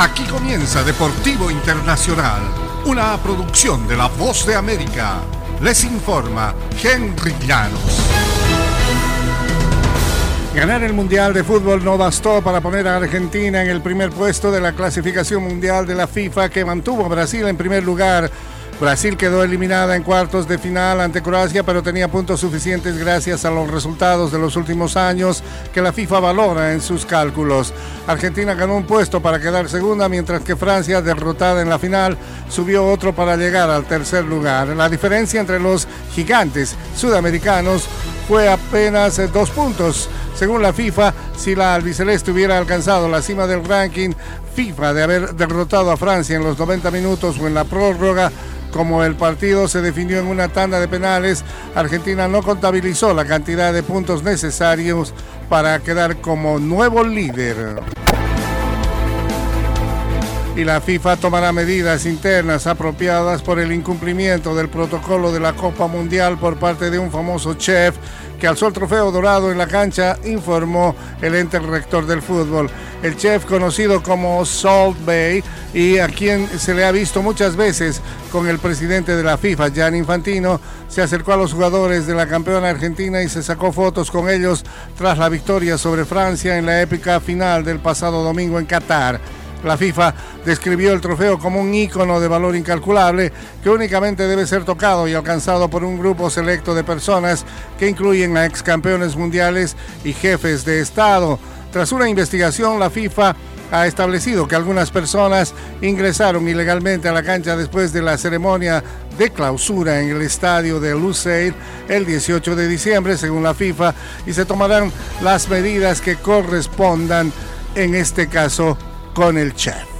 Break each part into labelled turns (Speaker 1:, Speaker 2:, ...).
Speaker 1: Aquí comienza Deportivo Internacional, una producción de La Voz de América. Les informa Henry Llanos. Ganar el Mundial de Fútbol no bastó para poner a Argentina en el primer puesto de la clasificación mundial de la FIFA que mantuvo a Brasil en primer lugar Brasil quedó eliminada en cuartos de final ante Croacia, pero tenía puntos suficientes gracias a los resultados de los últimos años que la FIFA valora en sus cálculos. Argentina ganó un puesto para quedar segunda, mientras que Francia, derrotada en la final, subió otro para llegar al tercer lugar. La diferencia entre los gigantes sudamericanos fue apenas dos puntos. Según la FIFA, si la albiceleste hubiera alcanzado la cima del ranking FIFA de haber derrotado a Francia en los 90 minutos o en la prórroga, como el partido se definió en una tanda de penales, Argentina no contabilizó la cantidad de puntos necesarios para quedar como nuevo líder. Y la FIFA tomará medidas internas apropiadas por el incumplimiento del protocolo de la Copa Mundial por parte de un famoso chef que alzó el trofeo dorado en la cancha, informó el ente rector del fútbol. El chef conocido como Salt Bay y a quien se le ha visto muchas veces con el presidente de la FIFA, Gianni Infantino, se acercó a los jugadores de la campeona argentina y se sacó fotos con ellos tras la victoria sobre Francia en la épica final del pasado domingo en Qatar. La FIFA describió el trofeo como un ícono de valor incalculable que únicamente debe ser tocado y alcanzado por un grupo selecto de personas que incluyen a ex campeones mundiales y jefes de Estado. Tras una investigación, la FIFA ha establecido que algunas personas ingresaron ilegalmente a la cancha después de la ceremonia de clausura en el estadio de Lusail el 18 de diciembre, según la FIFA, y se tomarán las medidas que correspondan en este caso con el chef.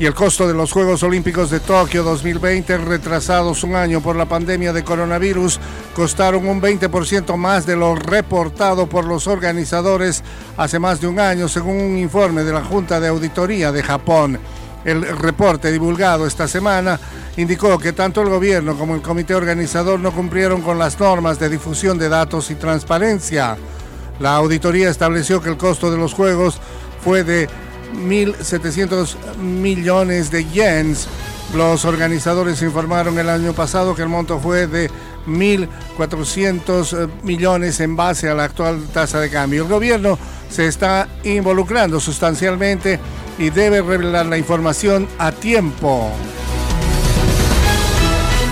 Speaker 1: Y el costo de los Juegos Olímpicos de Tokio 2020, retrasados un año por la pandemia de coronavirus, costaron un 20% más de lo reportado por los organizadores hace más de un año, según un informe de la Junta de Auditoría de Japón. El reporte divulgado esta semana indicó que tanto el gobierno como el comité organizador no cumplieron con las normas de difusión de datos y transparencia. La auditoría estableció que el costo de los juegos fue de 1.700 millones de yens. Los organizadores informaron el año pasado que el monto fue de 1.400 millones en base a la actual tasa de cambio. El gobierno se está involucrando sustancialmente y debe revelar la información a tiempo.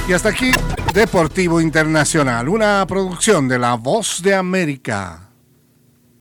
Speaker 1: Y hasta aquí, Deportivo Internacional, una producción de La Voz de América.